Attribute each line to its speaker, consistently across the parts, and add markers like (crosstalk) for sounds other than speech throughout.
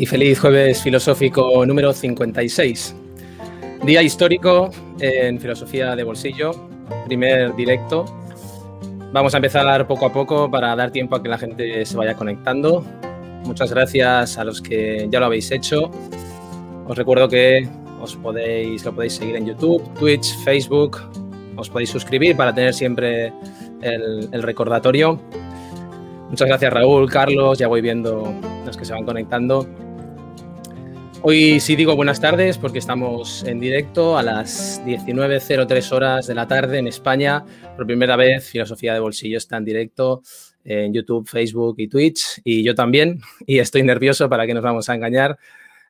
Speaker 1: y feliz jueves filosófico número 56. Día histórico en filosofía de bolsillo, primer directo. Vamos a empezar poco a poco para dar tiempo a que la gente se vaya conectando. Muchas gracias a los que ya lo habéis hecho. Os recuerdo que os podéis, lo podéis seguir en YouTube, Twitch, Facebook. Os podéis suscribir para tener siempre el, el recordatorio. Muchas gracias Raúl, Carlos, ya voy viendo los que se van conectando. Hoy sí digo buenas tardes porque estamos en directo a las 19.03 horas de la tarde en España. Por primera vez Filosofía de Bolsillo está en directo en YouTube, Facebook y Twitch y yo también. Y estoy nervioso para que nos vamos a engañar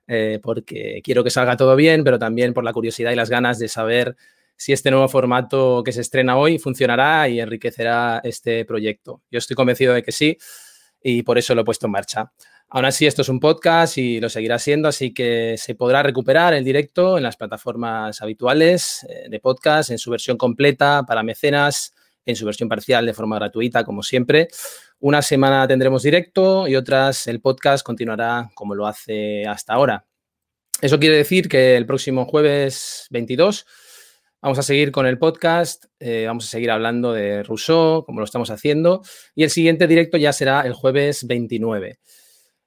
Speaker 1: eh, porque quiero que salga todo bien, pero también por la curiosidad y las ganas de saber si este nuevo formato que se estrena hoy funcionará y enriquecerá este proyecto. Yo estoy convencido de que sí y por eso lo he puesto en marcha. Aún así, esto es un podcast y lo seguirá siendo, así que se podrá recuperar el directo en las plataformas habituales eh, de podcast, en su versión completa para mecenas, en su versión parcial de forma gratuita, como siempre. Una semana tendremos directo y otras el podcast continuará como lo hace hasta ahora. Eso quiere decir que el próximo jueves 22 Vamos a seguir con el podcast, eh, vamos a seguir hablando de Rousseau, como lo estamos haciendo, y el siguiente directo ya será el jueves 29.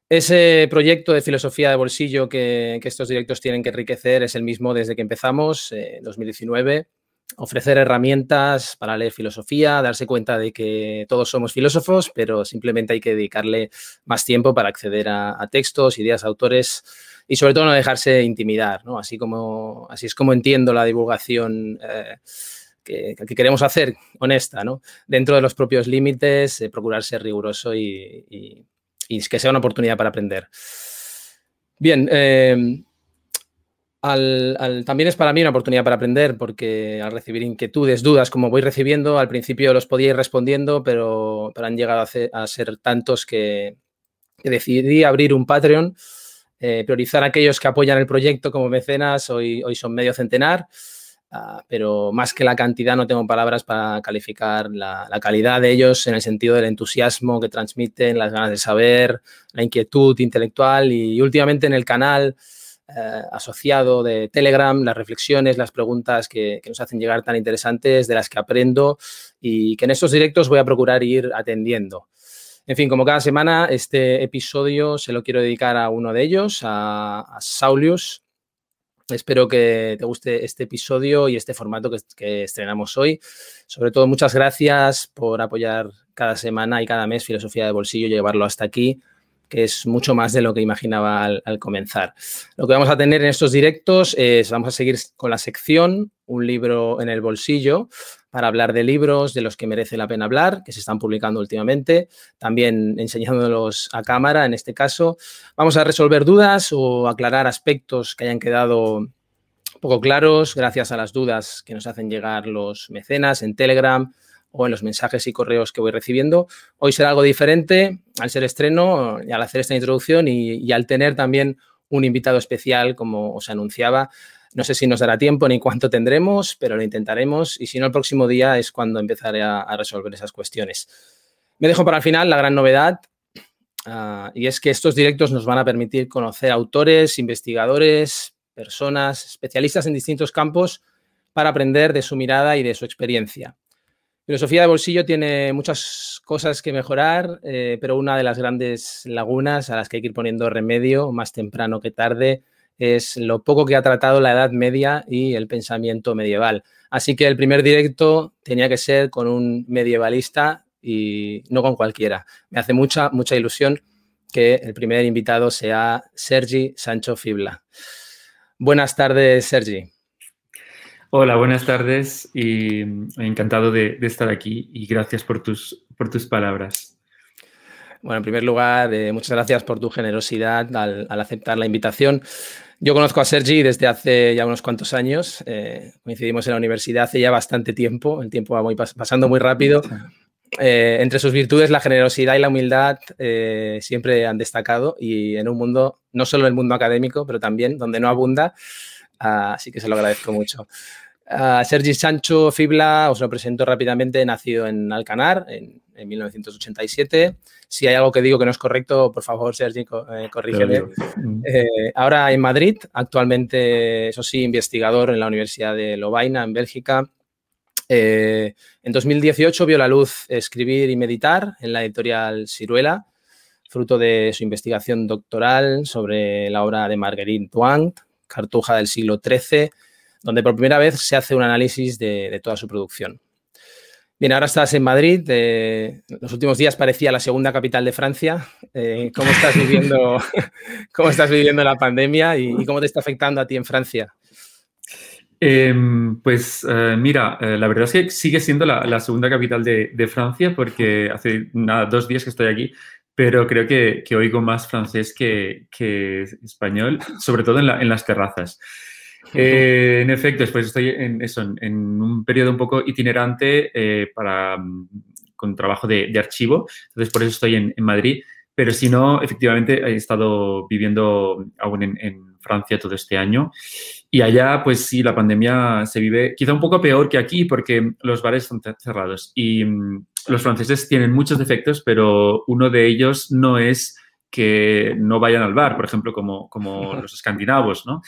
Speaker 1: Ese proyecto de filosofía de bolsillo que, estos directos tienen que enriquecer es el mismo desde que empezamos, en 2019. Ofrecer herramientas para leer filosofía, darse cuenta de que todos somos filósofos, pero simplemente hay que dedicarle más tiempo para acceder a, textos, ideas, autores y sobre todo no dejarse intimidar, ¿no? Así, como, así es como entiendo la divulgación eh, que, queremos hacer, honesta, ¿no? Dentro de los propios límites, eh, procurar ser riguroso y, que sea una oportunidad para aprender. Bien, eh, también es para mí una oportunidad para aprender porque al recibir inquietudes, dudas, como voy recibiendo, al principio los podía ir respondiendo, pero, han llegado a, ser tantos que, que, decidí abrir un Patreon eh, priorizar a aquellos que apoyan el proyecto como mecenas, hoy, hoy son medio centenar, uh, pero más que la cantidad no tengo palabras para calificar la, calidad de ellos en el sentido del entusiasmo que transmiten, las ganas de saber, la inquietud intelectual y, últimamente en el canal uh, asociado de Telegram, las reflexiones, las preguntas que nos hacen llegar tan interesantes, de las que aprendo y que en estos directos voy a procurar ir atendiendo. En fin, como cada semana, este episodio se lo quiero dedicar a uno de ellos, a, Saulius. Espero que te guste este episodio y este formato que, estrenamos hoy. Sobre todo, muchas gracias por apoyar cada semana y cada mes Filosofía de Bolsillo y llevarlo hasta aquí que es mucho más de lo que imaginaba al, al, comenzar. Lo que vamos a tener en estos directos es, vamos a seguir con la sección Un libro en el bolsillo, para hablar de libros de los que merece la pena hablar, que se están publicando últimamente, también enseñándolos a cámara en este caso. Vamos a resolver dudas o aclarar aspectos que hayan quedado poco claros gracias a las dudas que nos hacen llegar los mecenas en Telegram o en los mensajes y correos que voy recibiendo. Hoy será algo diferente al ser estreno y al hacer esta introducción y, y al tener también un invitado especial, como os anunciaba. No sé si nos dará tiempo ni cuánto tendremos, pero lo intentaremos y si no, el próximo día es cuando empezaré a, resolver esas cuestiones. Me dejo para el final la gran novedad uh, y es que estos directos nos van a permitir conocer autores, investigadores, personas, especialistas en distintos campos para aprender de su mirada y de su experiencia. Filosofía de bolsillo tiene muchas cosas que mejorar, eh, pero una de las grandes lagunas a las que hay que ir poniendo remedio más temprano que tarde es lo poco que ha tratado la Edad Media y el pensamiento medieval. Así que el primer directo tenía que ser con un medievalista y no con cualquiera. Me hace mucha, mucha ilusión que el primer invitado sea Sergi Sancho Fibla. Buenas tardes, Sergi.
Speaker 2: Hola, buenas tardes y encantado de, de estar aquí y gracias por tus, por tus palabras.
Speaker 1: Bueno, en primer lugar, eh, muchas gracias por tu generosidad al, aceptar la invitación. Yo conozco a Sergi desde hace ya unos cuantos años. Eh, coincidimos en la universidad hace ya bastante tiempo. El tiempo va muy pasando muy rápido. Eh, entre sus virtudes, la generosidad y la humildad siempre han destacado y en un mundo, no solo el mundo académico, pero también donde no abunda. así que se lo agradezco mucho. Sergi Sancho Fibla, os lo presento rápidamente, nacido en Alcanar en, 1987. Si hay algo que digo que no es correcto, por favor, Sergi, eh, corrígeme. Eh, ahora en Madrid, actualmente, eso sí, investigador en la Universidad de Lovaina, en Bélgica. Eh, en 2018 vio la luz Escribir y Meditar en la editorial Ciruela, fruto de su investigación doctoral sobre la obra de Marguerite Duant, Cartuja del siglo XIII, donde por primera vez se hace un análisis de, toda su producción. Bien, ahora estás en Madrid. Eh, los últimos días parecía la segunda capital de Francia. Eh, ¿cómo, estás viviendo, (laughs) ¿Cómo estás viviendo la pandemia y, cómo te está afectando a ti en Francia?
Speaker 2: Em, pues eh, mira, la verdad es que sigue siendo la, segunda capital de, Francia porque hace nada, dos días que estoy aquí, pero creo que, oigo más francés que, español, sobre todo en las terrazas. Eh, en efecto, después estoy en, eso, en, un periodo un poco itinerante eh, para, mm, con trabajo de, archivo, entonces por eso estoy en, Madrid, pero si no, efectivamente he estado viviendo aún en, Francia todo este año. Y allá pues sí, la pandemia se vive quizá un poco peor que aquí porque los bares están cerrados. Y mm, los franceses tienen muchos defectos, pero uno de ellos no es que no vayan al bar, por ejemplo, como, como (laughs) los escandinavos, ¿no?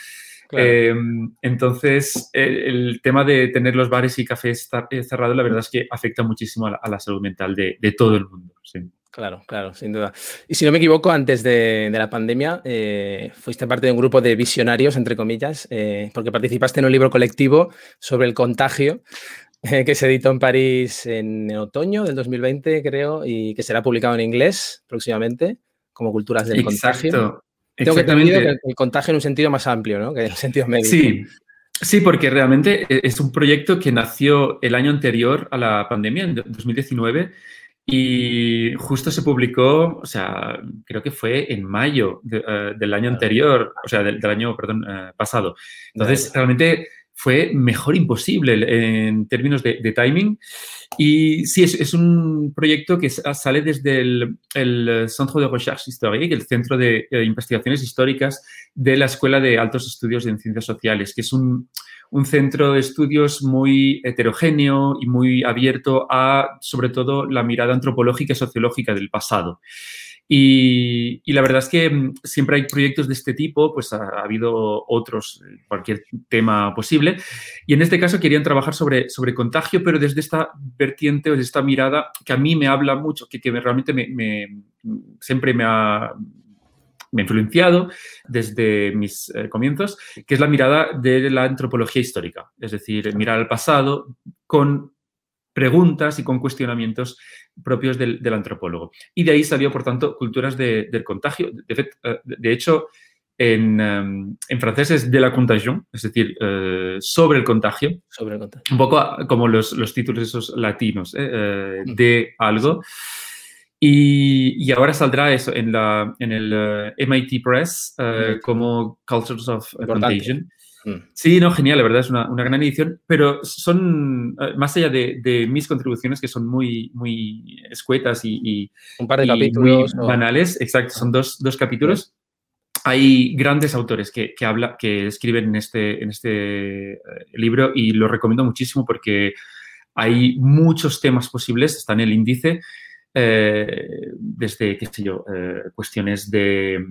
Speaker 2: Em, entonces, el, tema de tener los bares y cafés eh, cerrados, la verdad es que afecta muchísimo a la, salud mental de, todo el mundo.
Speaker 1: Claro, claro, sin duda. Y si no me equivoco, antes de, la pandemia, eh, fuiste parte de un grupo de visionarios, entre comillas, eh, porque participaste en un libro colectivo sobre el contagio que se editó en París en otoño del 2020, creo, y que será publicado en inglés próximamente, como Culturas del Contagio. Tengo que tener el contagio en un sentido más amplio, ¿no? Que en un sentido médico.
Speaker 2: Sí, sí, porque realmente e, es un proyecto que nació el año anterior a la pandemia, en 2019, y justo se publicó, o sea, creo que fue en mayo eh, del año anterior, o sea, del, año, perdón, eh, pasado. Entonces, realmente fue mejor imposible en términos de, timing. Y sí, es, un proyecto que sale desde el, Centro de Recherche Historique, el Centro de eh, Investigaciones Históricas de la Escuela de Altos Estudios en Ciencias Sociales, que es un, un centro de estudios muy heterogéneo y muy abierto a, sobre todo, la mirada antropológica y sociológica del pasado. Y, la verdad es que mm, siempre hay proyectos de este tipo, pues ha, habido otros, eh, cualquier tema posible. Y en este caso querían trabajar sobre, sobre contagio, pero desde esta vertiente o desde esta mirada que a mí me habla mucho, que, que realmente me, siempre me ha, me influenciado desde mis eh, comienzos, que es la mirada de la antropología histórica, es decir, mirar al pasado con preguntas y con cuestionamientos propios del, antropólogo. Y de ahí salió, por tanto, culturas del contagio. De, eh, hecho, en, em, en, francés es de la contagion, es decir, eh, sobre el contagio.
Speaker 1: Sobre el contagio.
Speaker 2: Un poco como los, títulos esos latinos, eh, de algo. Y, ahora saldrá eso en, la, en el MIT Press como Cultures of Contagion. Mm. Sí, no, genial, la verdad es una, gran edición, pero son, eh, más allá de, mis contribuciones, que son muy, muy escuetas y,
Speaker 1: un par de capítulos
Speaker 2: banales, exacto, son dos, capítulos. Hay grandes autores que, habla, que escriben en este, en este eh, libro y lo recomiendo muchísimo porque hay muchos temas posibles, está en el índice, eh, desde, qué sé yo, cuestiones de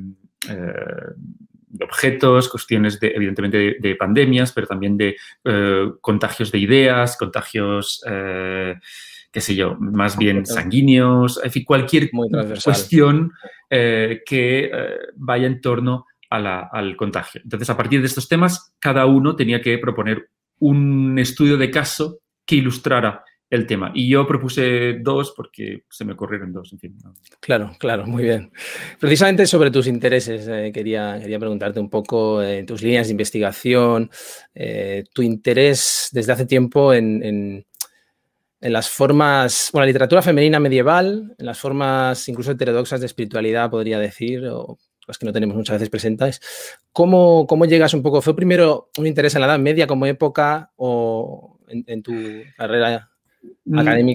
Speaker 2: objetos, cuestiones de, evidentemente de, pandemias, pero también de eh, contagios de ideas, contagios, eh, qué sé yo, más bien sanguíneos, en fin, cualquier cuestión eh, que vaya en torno al contagio. Entonces, a partir de estos temas, cada uno tenía que proponer un estudio de caso que ilustrara el tema. Y yo propuse dos porque se me ocurrieron dos.
Speaker 1: Claro, claro, muy bien. Precisamente sobre tus intereses, eh, quería, quería preguntarte un poco eh, tus líneas de investigación, eh, tu interés desde hace tiempo en, en las formas, bueno, la literatura femenina medieval, en las formas incluso heterodoxas de espiritualidad, podría decir, o las que no tenemos muchas veces presentes. ¿Cómo, cómo llegas un poco? ¿Fue primero un interés en la Edad Media como época o en tu carrera Mm,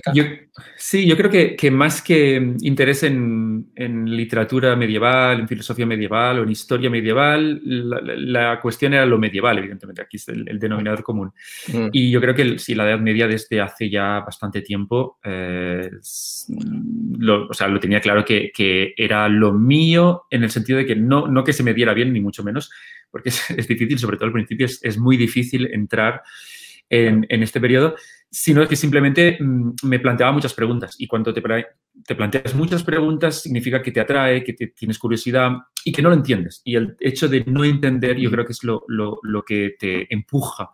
Speaker 2: sí, yo creo que, más que interés en, literatura medieval, en filosofía medieval o en historia medieval, la, cuestión era lo medieval, evidentemente, aquí es el, denominador común. Mm. Y yo creo que si la Edad Media desde hace ya bastante tiempo, eh, lo, o sea, lo tenía claro que, era lo mío en el sentido de que no, no que se me diera bien, ni mucho menos, porque es, difícil, sobre todo al principio, es, muy difícil entrar en, en este periodo sino que simplemente mm, me planteaba muchas preguntas. Y cuando te, te, planteas muchas preguntas, significa que te atrae, que te, tienes curiosidad y que no lo entiendes. Y el hecho de no entender, yo creo que es lo, que te empuja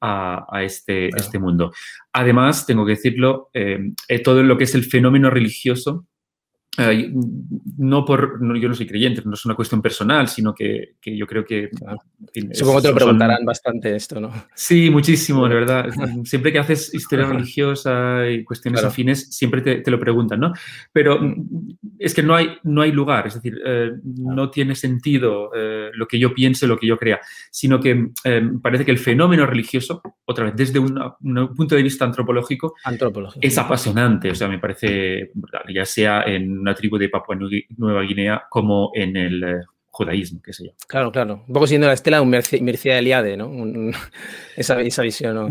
Speaker 2: a, este, este, mundo. Además, tengo que decirlo, eh, eh, todo lo que es el fenómeno religioso no por, yo no soy creyente, no es una cuestión personal, sino que, yo creo que...
Speaker 1: Supongo que te lo preguntarán bastante esto, ¿no?
Speaker 2: Sí, muchísimo, de verdad. (laughs) Siempre que haces historia religiosa y cuestiones afines, siempre te, lo preguntan, ¿no? Pero mm, es que no hay, no hay lugar, es decir, eh, no tiene sentido eh, lo que yo piense, lo que yo crea, sino que eh, parece que el fenómeno religioso, otra vez, desde un punto de vista antropológico,
Speaker 1: antropológico,
Speaker 2: es apasionante, o sea, me parece ya sea en una tribu de Papua Nueva Guinea como en el judaísmo, qué sé yo.
Speaker 1: Claro, claro. Un poco siendo la estela de un Mircea Eliade, ¿no? (laughs) esa, esa, visión, ¿no?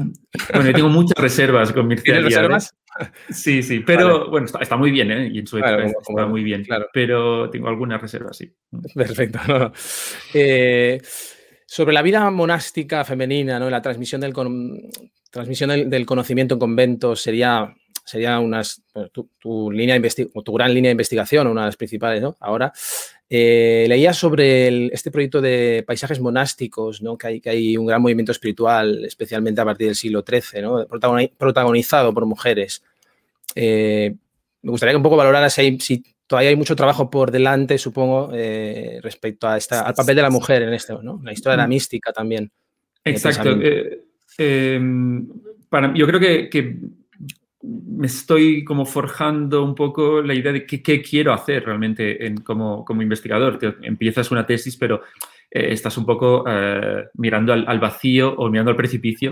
Speaker 2: Bueno, yo tengo muchas reservas con Mircea Eliade. reservas? Sí, sí, pero bueno, está, muy bien, ¿eh? Y en su época está muy bien, claro. pero tengo algunas reservas, sí.
Speaker 1: Perfecto. Eh, sobre la vida monástica femenina, ¿no? La transmisión del, transmisión del, del conocimiento en conventos sería sería unas, tu, línea de tu gran línea de investigación, una de las principales, ¿no? Ahora, eh, leía sobre este proyecto de paisajes monásticos, ¿no? Que hay, que hay un gran movimiento espiritual, especialmente a partir del siglo XIII, ¿no? protagonizado por mujeres. Eh, me gustaría que un poco valoraras si, si, todavía hay mucho trabajo por delante, supongo, eh, respecto a esta, al papel de la mujer en esto, ¿no? La historia de la mm. mística también.
Speaker 2: Exacto. Para, yo creo que me estoy como forjando un poco la idea de qué, quiero hacer realmente en, como, como, investigador. empiezas una tesis, pero eh, estás un poco eh, mirando al, vacío o mirando al precipicio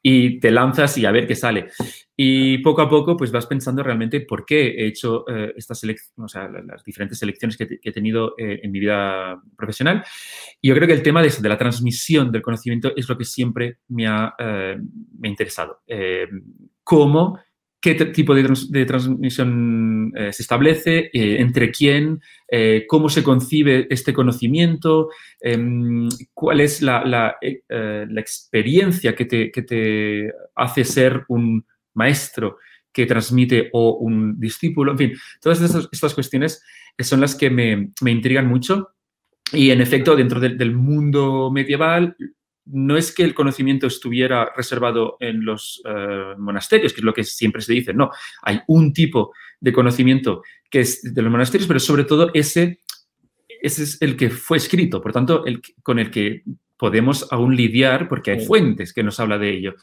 Speaker 2: y te lanzas y a ver qué sale. Y poco a poco, pues vas pensando realmente por qué he hecho eh, estas o sea, las diferentes selecciones que, he tenido en mi vida profesional. Y yo creo que el tema de, de, la transmisión del conocimiento es lo que siempre me ha, me ha interesado. cómo qué tipo de, transmisión eh, se establece, eh, entre quién, eh, cómo se concibe este conocimiento, em, cuál es la, experiencia que te, hace ser un maestro que transmite o un discípulo, en fin, todas estas, cuestiones son las que me, intrigan mucho. Y en efecto, dentro del mundo medieval, no es que el conocimiento estuviera reservado en los eh, monasterios, que es lo que siempre se dice, no, hay un tipo de conocimiento que es de los monasterios, pero sobre todo ese, ese es el que fue escrito, por tanto, el, con el que podemos aún lidiar porque hay fuentes que nos habla de ello.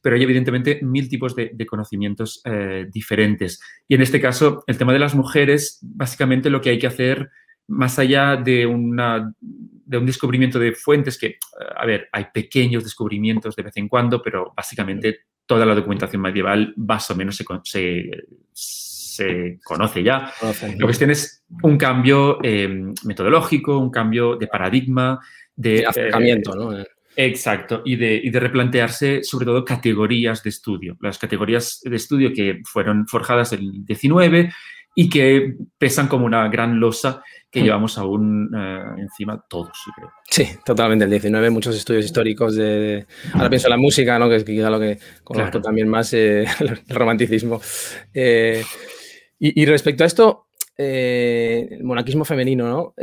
Speaker 2: Pero hay evidentemente mil tipos de, conocimientos eh, diferentes. Y en este caso, el tema de las mujeres, básicamente lo que hay que hacer, más allá de una de un descubrimiento de fuentes que, a ver, hay pequeños descubrimientos de vez en cuando, pero básicamente toda la documentación medieval más o menos se, se, conoce ya. La cuestión es un cambio em, metodológico, un cambio de paradigma, de...
Speaker 1: acercamiento, ¿no?
Speaker 2: Exacto, y de, y de, replantearse sobre todo categorías de estudio. Las categorías de estudio que fueron forjadas en el 19 y que pesan como una gran losa que mm. llevamos aún eh, encima todos, creo.
Speaker 1: Sí, totalmente. El 19, muchos estudios históricos de... Ahora pienso en la música, ¿no? que es quizá lo que conozco también más, eh, (laughs) el romanticismo. Eh, y, respecto a esto, el monaquismo femenino, ¿no?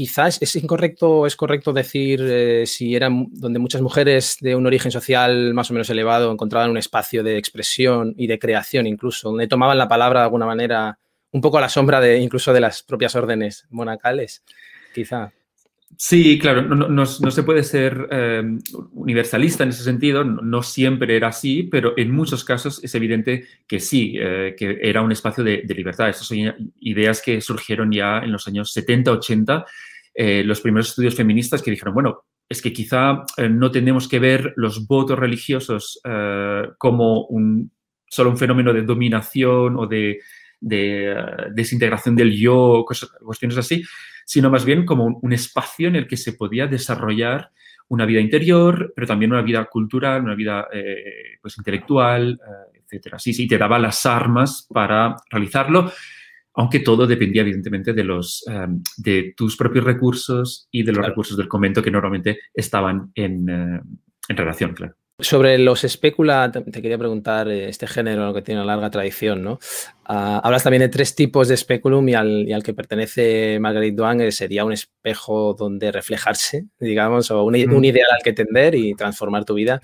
Speaker 1: Quizás es incorrecto, es correcto decir si eran donde muchas mujeres de un origen social más o menos elevado encontraban un espacio de expresión y de creación incluso, donde tomaban la palabra de alguna manera un poco a la sombra de incluso de las propias órdenes monacales, quizá.
Speaker 2: Sí, claro, no, se puede ser eh, universalista en ese sentido, no, siempre era así, pero en muchos casos es evidente que sí, eh, que era un espacio de, libertad. Estas son ideas que surgieron ya en los años 70, 80, eh, los primeros estudios feministas que dijeron, bueno, es que quizá no tenemos que ver los votos religiosos como un, solo un fenómeno de dominación o de, desintegración del yo, cuestiones así, sino más bien como un, espacio en el que se podía desarrollar una vida interior, pero también una vida cultural, una vida eh, pues, intelectual, eh, etcétera. Sí, sí, te daba las armas para realizarlo, aunque todo dependía evidentemente de, los, eh, de tus propios recursos y de los recursos del convento que normalmente estaban en, en relación, claro.
Speaker 1: Sobre los especula, te, quería preguntar, eh, este género que tiene una larga tradición, ¿no? Ah, hablas también de tres tipos de speculum y al, que pertenece Marguerite Duan eh, sería un espejo donde reflejarse, (laughs) digamos, o un, ideal al que tender y transformar tu vida.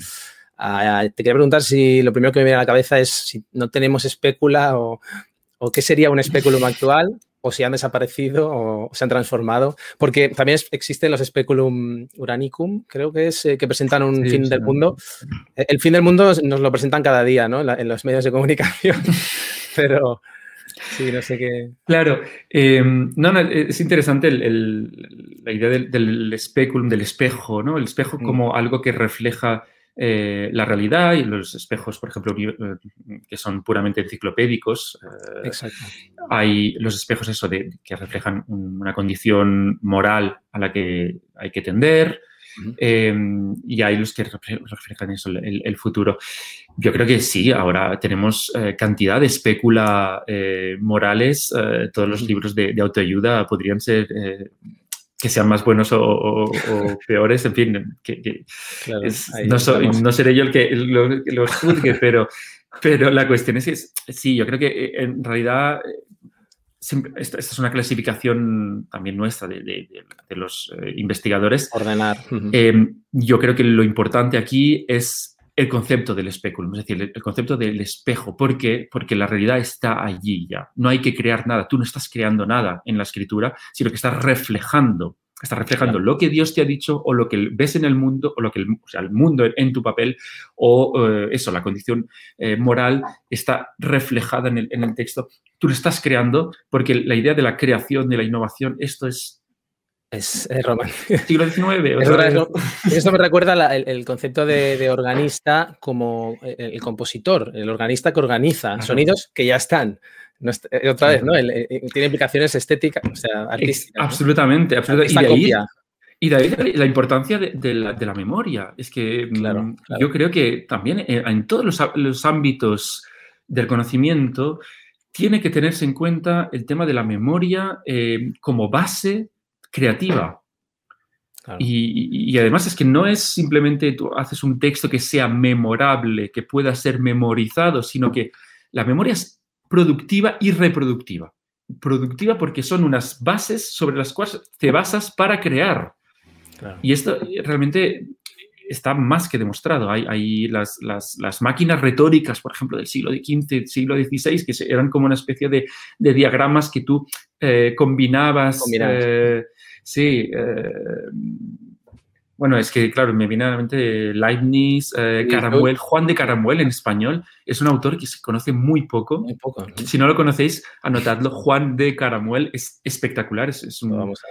Speaker 1: Ah, te quería preguntar si lo primero que me viene a la cabeza es si no tenemos especula o, o qué sería un speculum actual o si han desaparecido o se han transformado, porque también existen los speculum uranicum, creo que es, eh, que presentan un fin del mundo. E, el fin del mundo nos lo presentan cada día, ¿no? En, los medios de comunicación, (laughs) pero sí, no sé qué.
Speaker 2: Claro, em, no, es interesante la idea del, del, speculum, del espejo, ¿no? El espejo como algo que refleja eh, la realidad y los espejos, por ejemplo, eh, que son puramente enciclopédicos.
Speaker 1: Eh, Exacto.
Speaker 2: Hay los espejos eso de, que reflejan una condición moral a la que hay que tender. y hay los que reflejan eso, el, futuro. Yo creo que sí, ahora tenemos cantidad de especula morales. todos los libros de, de autoayuda podrían ser que sean más buenos o, peores, en fin, que, no, seré yo el que los juzgue, pero, pero la cuestión es que sí, yo creo que eh, en realidad eh, esta, es una clasificación también nuestra de, los eh, investigadores.
Speaker 1: Ordenar.
Speaker 2: yo creo que lo importante aquí es el concepto del especulum, es decir, el, concepto del espejo. ¿Por qué? Porque la realidad está allí ya. No hay que crear nada. Tú no estás creando nada en la escritura, sino que estás reflejando. Estás reflejando lo que Dios te ha dicho o lo que ves en el mundo o lo que el, o sea, el mundo en tu papel o eh, eso, la condición eh, moral está reflejada en el, en el texto. Tú lo estás creando porque la idea de la creación, de la innovación, esto es
Speaker 1: es, romántico.
Speaker 2: Siglo XIX.
Speaker 1: Esto me recuerda el, concepto de, organista como eh, el, compositor, el organista que organiza sonidos que ya están. Eh, otra vez, ¿no? Eh, tiene implicaciones estéticas, o sea, artísticas.
Speaker 2: Absolutamente, Y de ahí, la importancia de, la, memoria. Es que mm, yo creo que también en todos los, ámbitos del conocimiento tiene que tenerse en cuenta el tema de la memoria como base creativa. Y, además es que no es simplemente tú haces un texto que sea memorable, que pueda ser memorizado, sino que la memoria es productiva y reproductiva. Productiva porque son unas bases sobre las cuales te basas para crear. Y esto realmente está más que demostrado. Hay, las, máquinas retóricas, por ejemplo, del siglo XV, siglo XVI, que eran como una especie de, diagramas que tú eh, combinabas. Eh, Sí, eh, bueno, es que, claro, me viene a la mente Leibniz, eh, Caramuel, Juan de Caramuel en español. Es un autor que se conoce muy poco.
Speaker 1: Muy poco.
Speaker 2: Si no lo conocéis, anotadlo. Juan de Caramuel es espectacular. Es, un Vamos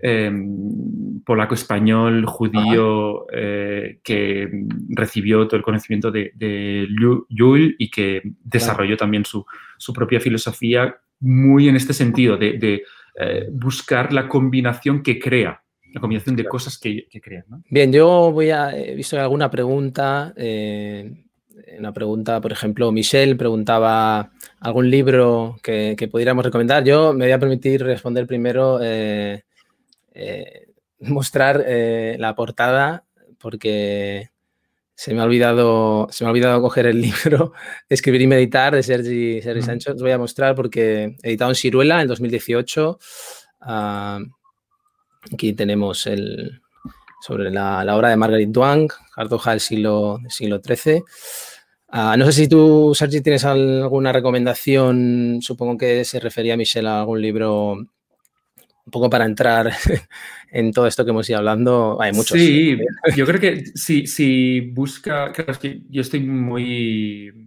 Speaker 2: em, polaco-español, judío, eh, que recibió todo el conocimiento de, de y que desarrolló también su, propia filosofía muy en este sentido de eh, buscar la combinación que crea, la combinación de cosas que, que crea.
Speaker 1: Bien, yo voy a, he visto alguna pregunta, eh, una pregunta, por ejemplo, Michelle preguntaba algún libro que, pudiéramos recomendar. Yo me voy a permitir responder primero, eh, mostrar la portada, porque se me ha olvidado, se me ha olvidado coger el (laughs) libro Escribir y Meditar de Sergi, Sergi Sancho. Os voy a mostrar porque editado en Ciruela en 2018. Ah, aquí tenemos el, sobre la, obra de Marguerite Duang, Cartoja del siglo, siglo XIII. Ah, no sé si tú, Sergi, tienes alguna recomendación. Supongo que se refería a Michelle a algún libro un poco para entrar (laughs) en todo esto que hemos ido hablando, hay muchos.
Speaker 2: Sí, yo creo que si, si busca, yo estoy muy,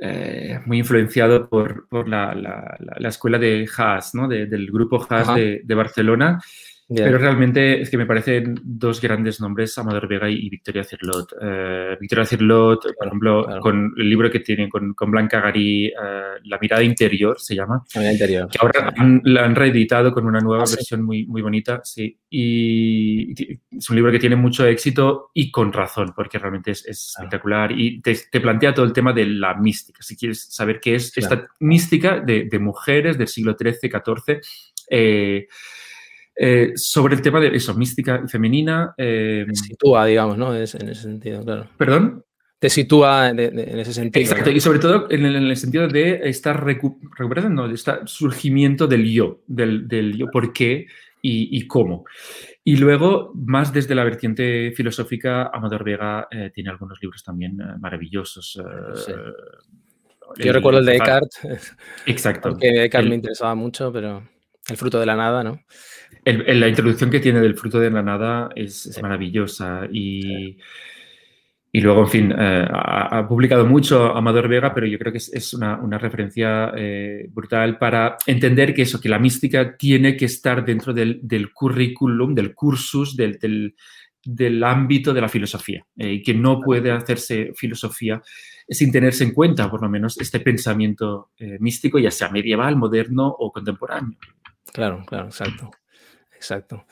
Speaker 2: eh, muy influenciado por, por la, la, la, escuela de Haas, ¿no? De, del grupo Haas de, de, Barcelona. Pero realmente es que me parecen dos grandes nombres, Amador Vega y, Victoria Cirlot. Uh, Victoria Cirlot, por ejemplo, claro. con el libro que tiene con, con Blanca Garí, uh, La mirada interior se llama.
Speaker 1: La mirada interior.
Speaker 2: Que ahora han, la han reeditado con una nueva ah, versión sí. muy, muy bonita, sí. Y, es un libro que tiene mucho éxito y con razón, porque realmente es, es claro. espectacular y te, te, plantea todo el tema de la mística. Si quieres saber qué es esta mística de, de, mujeres del siglo XIII, XIV, eh, eh, sobre el tema de eso, mística femenina. Eh,
Speaker 1: Te sitúa, digamos, ¿no? Es, en ese sentido, claro.
Speaker 2: ¿Perdón?
Speaker 1: Te sitúa de, de, en ese sentido.
Speaker 2: Exacto, y sobre todo en el, en el, sentido de estar recu recuperando, de este surgimiento del yo, del, del yo, por qué y, y, cómo. Y luego, más desde la vertiente filosófica, Amador Vega eh, tiene algunos libros también eh, maravillosos.
Speaker 1: Sí. Yo el, recuerdo el de Descartes.
Speaker 2: Exacto. (laughs)
Speaker 1: Porque Descartes el, me interesaba mucho, pero el fruto de la nada, ¿no?
Speaker 2: El, el, la introducción que tiene del fruto de la nada es, es maravillosa y, y, luego, en fin, eh, ha, ha, publicado mucho Amador Vega, pero yo creo que es, es una, una, referencia eh, brutal para entender que eso, que la mística tiene que estar dentro del, del currículum, del cursus, del, del, del, ámbito de la filosofía eh, y que no puede hacerse filosofía sin tenerse en cuenta, por lo menos, este pensamiento eh, místico, ya sea medieval, moderno o contemporáneo.
Speaker 1: Claro, claro, exacto. Exacto.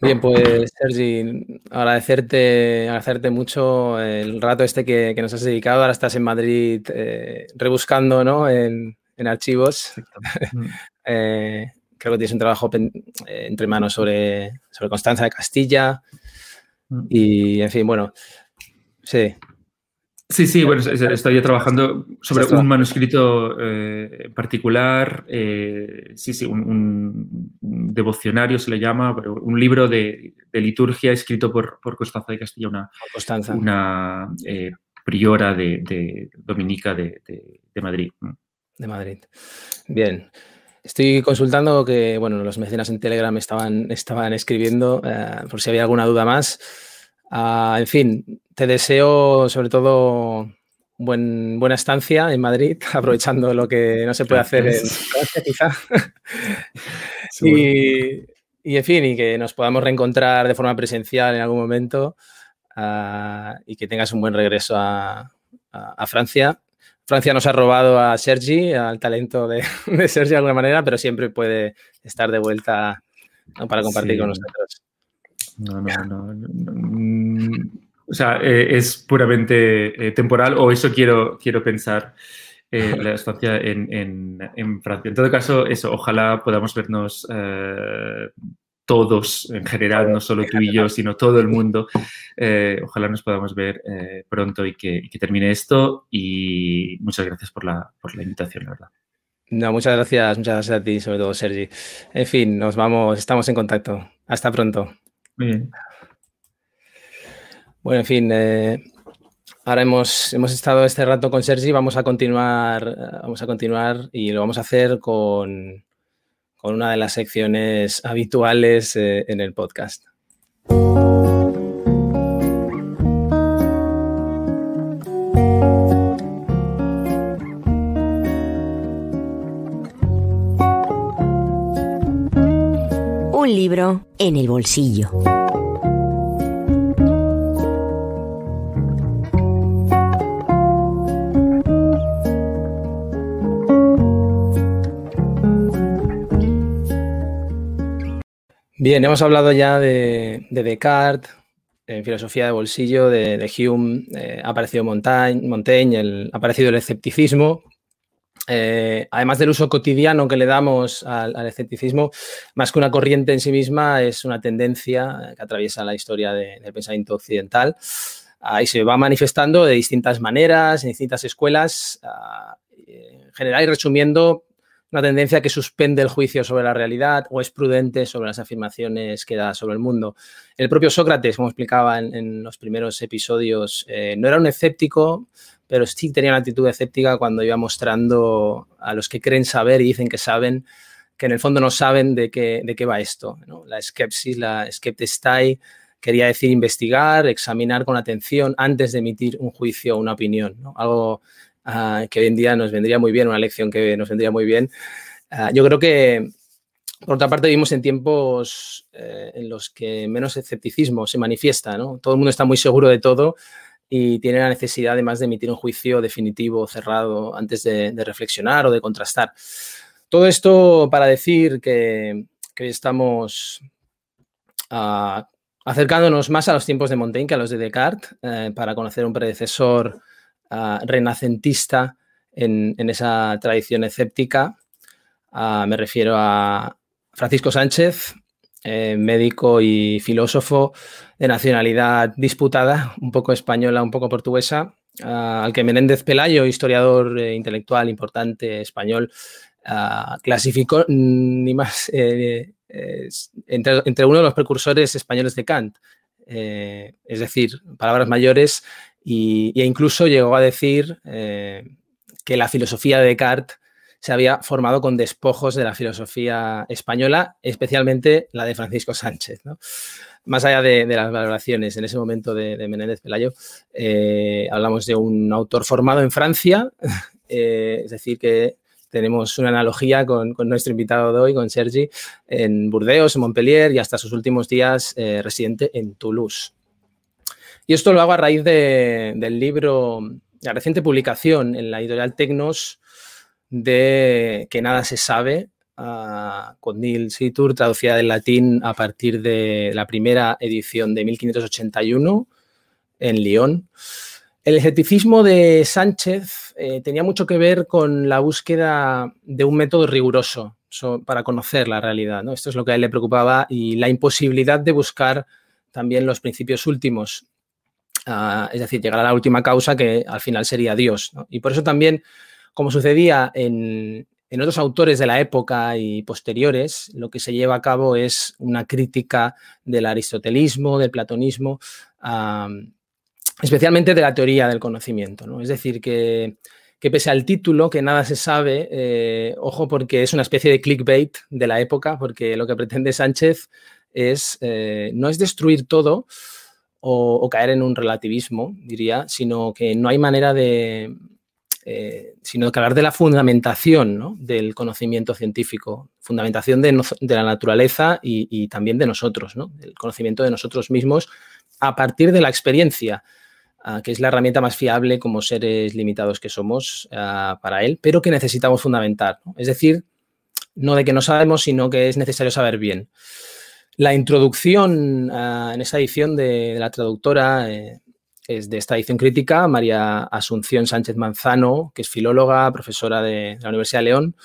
Speaker 1: Bien, pues Sergi, agradecerte, agradecerte mucho el rato este que, que nos has dedicado. Ahora estás en Madrid eh, rebuscando ¿no? en, en archivos. (laughs) eh, creo que tienes un trabajo entre manos sobre, sobre Constanza de Castilla. Y, en fin, bueno, sí,
Speaker 2: Sí, sí, bueno, estoy trabajando sobre un manuscrito eh, en particular, eh, sí, sí, un, un, devocionario se le llama, pero un libro de, de liturgia escrito por, por, Constanza de Castilla, una,
Speaker 1: Constanza.
Speaker 2: una eh, priora de, de dominica de, de, Madrid. Mm.
Speaker 1: De Madrid. Bien. Estoy consultando que, bueno, los mecenas en Telegram estaban, estaban escribiendo uh, por si había alguna duda más. Uh, en fin, te deseo sobre todo buen, buena estancia en Madrid, (laughs) aprovechando lo que no se puede hacer en Francia, quizá. (laughs) Y, y, en fin, y que nos podamos reencontrar de forma presencial en algún momento uh, y que tengas un buen regreso a, a, a, Francia. Francia nos ha robado a Sergi, al talento de, (laughs) de, Sergi de alguna manera, pero siempre puede estar de vuelta ¿no? para compartir sí. con nosotros.
Speaker 2: No, no, no, no. O sea, eh, es puramente eh, temporal o eso quiero, quiero pensar eh, (laughs) la estancia en, en, en, Francia. En todo caso, eso, ojalá podamos vernos eh, todos en general, no solo tú y yo, sino todo el mundo. Eh, ojalá nos podamos ver pronto y que, y que, termine esto. Y muchas gracias por la, por la invitación, la verdad.
Speaker 1: No, muchas gracias, muchas gracias a ti, sobre todo, Sergi. En fin, nos vamos, estamos en contacto. Hasta pronto.
Speaker 2: Bien.
Speaker 1: Bueno, en fin, eh, ahora hemos, hemos estado este rato con Sergi, vamos a continuar, vamos a continuar y lo vamos a hacer con, con una de las secciones habituales eh, en el podcast.
Speaker 3: Un libro en el bolsillo.
Speaker 1: Bien, hemos hablado ya de, de Descartes, en filosofía de bolsillo, de, de Hume, eh, ha aparecido Montaigne, Montaigne el, ha aparecido el escepticismo. Eh, además del uso cotidiano que le damos al, al, escepticismo, más que una corriente en sí misma, es una tendencia que atraviesa la historia de, del pensamiento occidental. Ahí se va manifestando de distintas maneras, en distintas escuelas, uh, en general y resumiendo, una tendencia que suspende el juicio sobre la realidad o es prudente sobre las afirmaciones que da sobre el mundo. El propio Sócrates, como explicaba en, en los primeros episodios, eh, no era un escéptico, pero sí tenía una actitud escéptica cuando iba mostrando a los que creen saber y dicen que saben que en el fondo no saben de qué, de qué va esto. La skepsis, la skeptistai, quería decir investigar, examinar con atención antes de emitir un juicio o una opinión. Algo uh, que hoy en día nos vendría muy bien, una lección que nos vendría muy bien. Uh, yo creo que, por otra parte, vivimos en tiempos eh, en los que menos escepticismo se manifiesta. ¿no? Todo el mundo está muy seguro de todo y tiene la necesidad además de emitir un juicio definitivo, cerrado, antes de, reflexionar o de contrastar. Todo esto para decir que, que hoy estamos uh, acercándonos más a los tiempos de Montaigne que a los de Descartes, eh, para conocer un predecesor uh, renacentista en, en, esa tradición escéptica. Uh, me refiero a Francisco Sánchez, eh, médico y filósofo de nacionalidad disputada, un poco española, un poco portuguesa, al que Menéndez Pelayo, historiador eh, intelectual importante español, clasificó ni más (laughs) eh, entre, uno de los precursores españoles de Kant, es decir, palabras mayores, y, e incluso llegó a decir que la filosofía de Descartes se había formado con despojos de la filosofía española, especialmente la de Francisco Sánchez. Más allá de, las valoraciones en ese momento de, de Menéndez Pelayo, eh, hablamos de un autor formado en Francia, (laughs) eh, es decir, que tenemos una analogía con, nuestro invitado de hoy, con Sergi, en Burdeos, en Montpellier y hasta sus últimos días eh, residente en Toulouse. Y esto lo hago a raíz de, del libro, la reciente publicación en la editorial Tecnos de Que nada se sabe, uh, con Neil Situr, traducida del latín a partir de la primera edición de 1581 en Lyon. El escepticismo de Sánchez eh, tenía mucho que ver con la búsqueda de un método riguroso so, para conocer la realidad. ¿no? Esto es lo que a él le preocupaba y la imposibilidad de buscar también los principios últimos. Uh, es decir, llegar a la última causa que al final sería Dios. Y por eso también, como sucedía en, otros autores de la época y posteriores, lo que se lleva a cabo es una crítica del aristotelismo, del platonismo. Especialmente de la teoría del conocimiento. ¿no? Es decir, que, que, pese al título, que nada se sabe, eh, ojo porque es una especie de clickbait de la época, porque lo que pretende Sánchez es, eh, no es destruir todo o, o, caer en un relativismo, diría, sino que no hay manera de, eh, sino que hablar de la fundamentación del conocimiento científico, fundamentación de, la naturaleza y, también de nosotros, ¿no? el conocimiento de nosotros mismos a partir de la experiencia uh, que es la herramienta más fiable como seres limitados que somos uh, para él, pero que necesitamos fundamentar. Es decir, no de que no sabemos, sino que es necesario saber bien. La introducción uh, en esa edición de, de la traductora eh, es de esta edición crítica, María Asunción Sánchez Manzano, que es filóloga, profesora de, la Universidad de León.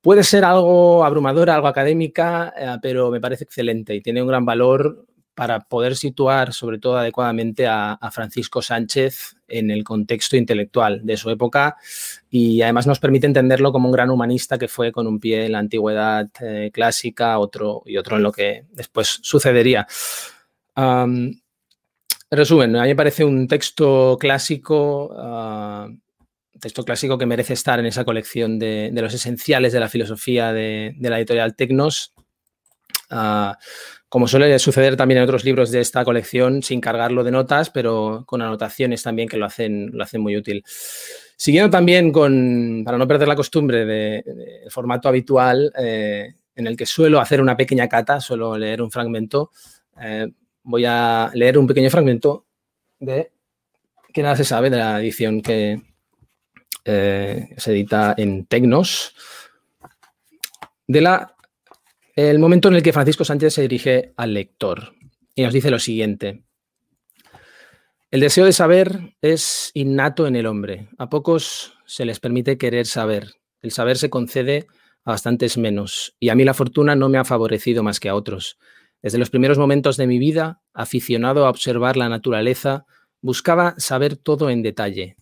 Speaker 1: Puede ser algo abrumadora, algo académica, eh, pero me parece excelente y tiene un gran valor para poder situar sobre todo adecuadamente a, Francisco Sánchez en el contexto intelectual de su época y además nos permite entenderlo como un gran humanista que fue con un pie en la antigüedad eh, clásica otro, y otro en lo que después sucedería. Resumen, a mí me parece un texto clásico, uh, texto clásico que merece estar en esa colección de, los esenciales de la filosofía de, la editorial Tecnos. Uh, como suele suceder también en otros libros de esta colección, sin cargarlo de notas, pero con anotaciones también que lo hacen, muy útil. Siguiendo también con, para no perder la costumbre del de, de formato habitual, eh, en el que suelo hacer una pequeña cata, suelo leer un fragmento, eh, voy a leer un pequeño fragmento de que nada se sabe de la edición que eh, se edita en Tecnos, de la el momento en el que Francisco Sánchez se dirige al lector y nos dice lo siguiente. El deseo de saber es innato en el hombre. A pocos se les permite querer saber. El saber se concede a bastantes menos. Y a mí la fortuna no me ha favorecido más que a otros. Desde los primeros momentos de mi vida, aficionado a observar la naturaleza, buscaba saber todo en detalle.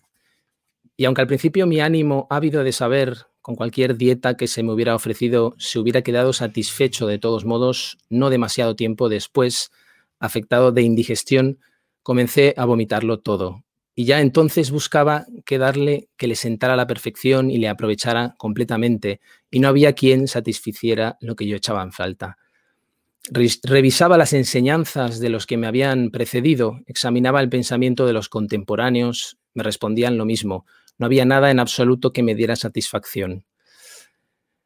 Speaker 1: Y aunque al principio mi ánimo ávido de saber con cualquier dieta que se me hubiera ofrecido, se hubiera quedado satisfecho de todos modos, no demasiado tiempo después, afectado de indigestión, comencé a vomitarlo todo. Y ya entonces buscaba que darle que le sentara a la perfección y le aprovechara completamente, y no había quien satisficiera lo que yo echaba en falta. Revisaba las enseñanzas de los que me habían precedido, examinaba el pensamiento de los contemporáneos, me respondían lo mismo. No había nada en absoluto que me diera satisfacción.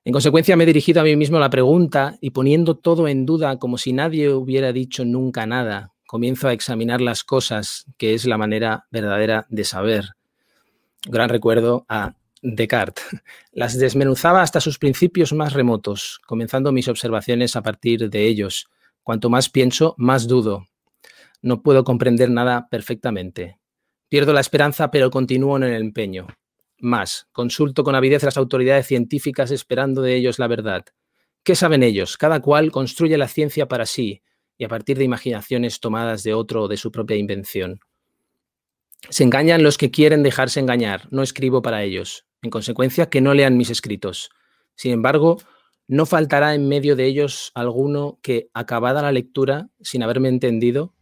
Speaker 1: En consecuencia, me he dirigido a mí mismo la pregunta y poniendo todo en duda como si nadie hubiera dicho nunca nada, comienzo a examinar las cosas, que es la manera verdadera de saber. Gran recuerdo a Descartes. Las desmenuzaba hasta sus principios más remotos, comenzando mis observaciones a partir de ellos. Cuanto más pienso, más dudo. No puedo comprender nada perfectamente. Pierdo la esperanza, pero continúo en el empeño. Más, consulto con avidez las autoridades científicas esperando de ellos la verdad. ¿Qué saben ellos? Cada cual construye la ciencia para sí y a partir de imaginaciones tomadas de otro o de su propia invención. Se engañan los que quieren dejarse engañar, no escribo para ellos. En consecuencia, que no lean mis escritos. Sin embargo, no faltará en medio de ellos alguno que, acabada la lectura, sin haberme entendido,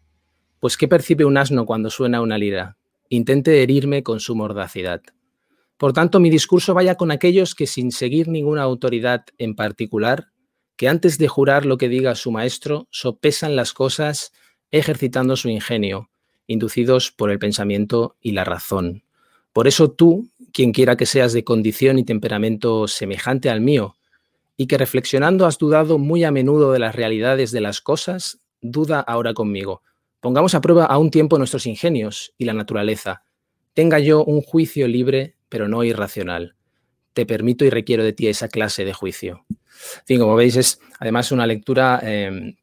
Speaker 1: pues ¿qué percibe un asno cuando suena una lira? Intente herirme con su mordacidad. Por tanto, mi discurso vaya con aquellos que, sin seguir ninguna autoridad en particular, que antes de jurar lo que diga su maestro, sopesan las cosas ejercitando su ingenio, inducidos por el pensamiento y la razón. Por eso tú, quien quiera que seas de condición y temperamento semejante al mío, y que reflexionando has dudado muy a menudo de las realidades de las cosas, duda ahora conmigo. Pongamos a prueba a un tiempo nuestros ingenios y la naturaleza. Tenga yo un juicio libre, pero no irracional. Te permito y requiero de ti esa clase de juicio. En fin, como veis, es además una lectura em,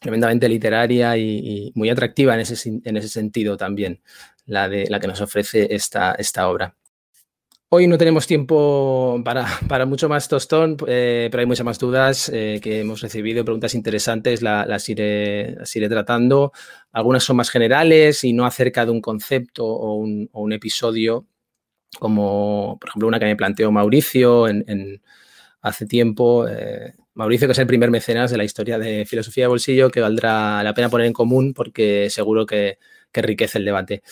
Speaker 1: tremendamente literaria y, muy atractiva en ese, en ese sentido también, la, de, la que nos ofrece esta, esta obra. Hoy no tenemos tiempo para, mucho más tostón, eh, pero hay muchas más dudas eh, que hemos recibido, preguntas interesantes, las, iré, tratando. Algunas son más generales y no acerca de un concepto o un, episodio, como por ejemplo una que me planteó Mauricio hace tiempo. Eh, Mauricio, que es el primer mecenas de la historia de filosofía de bolsillo, que valdrá la pena poner en común porque seguro que, que enriquece el debate.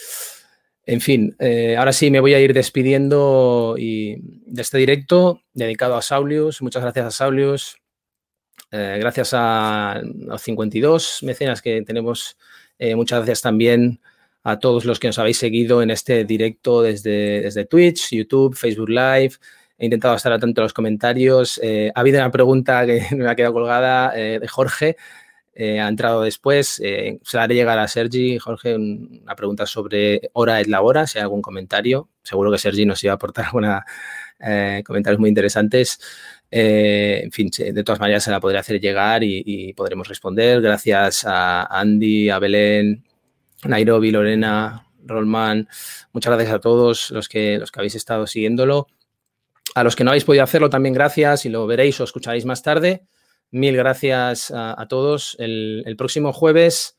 Speaker 1: En fin, eh, ahora sí me voy a ir despidiendo y de este directo dedicado a Saulius. Muchas gracias a Saulius. Eh, gracias a los 52 mecenas que tenemos. Eh, muchas gracias también a todos los que nos habéis seguido en este directo desde, desde Twitch, YouTube, Facebook Live. He intentado estar atento a los comentarios. ha habido una pregunta que (laughs) me ha quedado colgada de Jorge eh, ha entrado después. Eh, se la haré llegar a Sergi, Jorge, una pregunta sobre hora es la hora, si hay algún comentario. Seguro que Sergi nos iba a aportar (laughs) algunos eh, comentarios muy interesantes. en fin, de todas maneras se la podré hacer llegar y, podremos responder. Gracias a Andy, a Belén, Nairobi, Lorena, Rolman. Muchas gracias a todos los que, los que habéis estado siguiéndolo. A los que no habéis podido hacerlo, también gracias y lo veréis o escucharéis más tarde. Mil gracias a, todos. El, próximo jueves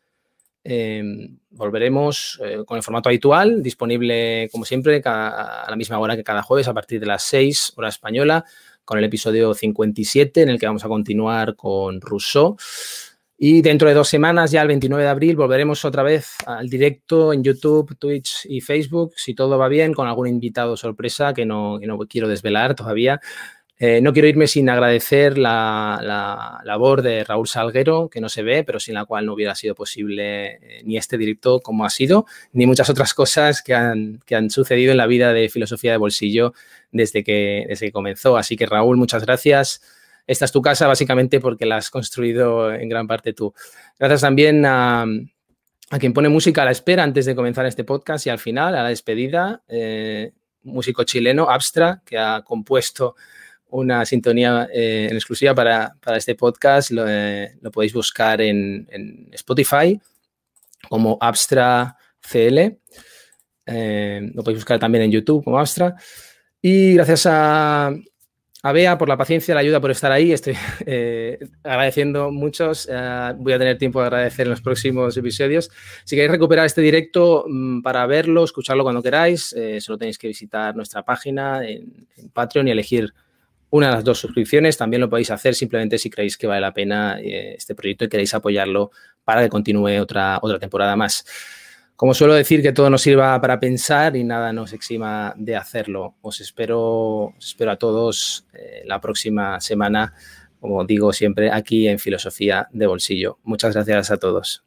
Speaker 1: em, volveremos eh, con el formato habitual, disponible como siempre a la misma hora que cada jueves a partir de las 6 hora española, con el episodio 57 en el que vamos a continuar con Rousseau. Y dentro de dos semanas, ya el 29 de abril, volveremos otra vez al directo en YouTube, Twitch y Facebook, si todo va bien, con algún invitado sorpresa que no quiero desvelar todavía. Eh, no quiero irme sin agradecer la, labor de Raúl Salguero, que no se ve, pero sin la cual no hubiera sido posible eh, ni este directo como ha sido, ni muchas otras cosas que han, sucedido en la vida de Filosofía de Bolsillo desde que, desde que comenzó. Así que Raúl, muchas gracias. Esta es tu casa básicamente porque la has construido en gran parte tú. Gracias también a, quien pone música a la espera antes de comenzar este podcast y al final, a la despedida, eh, músico chileno, Abstra, que ha compuesto una sintonía eh, en exclusiva para, este podcast. Lo, eh, podéis buscar en, Spotify como Abstra CL. Eh, lo podéis buscar también en YouTube como Abstra. Y gracias a, a Bea por la paciencia, la ayuda por estar ahí. Estoy (laughs) agradeciendo muchos. voy a tener tiempo de agradecer en los próximos episodios. Si queréis recuperar este directo mm, para verlo, escucharlo cuando queráis, solo tenéis que visitar nuestra página en Patreon y elegir una de las dos suscripciones. También lo podéis hacer simplemente si creéis que vale la pena eh, este proyecto y queréis apoyarlo para que continúe otra, otra temporada más. Como suelo decir, que todo nos sirva para pensar y nada nos exima de hacerlo. Os espero, espero a todos eh, la próxima semana, como digo siempre, aquí en Filosofía de Bolsillo. Muchas gracias a todos.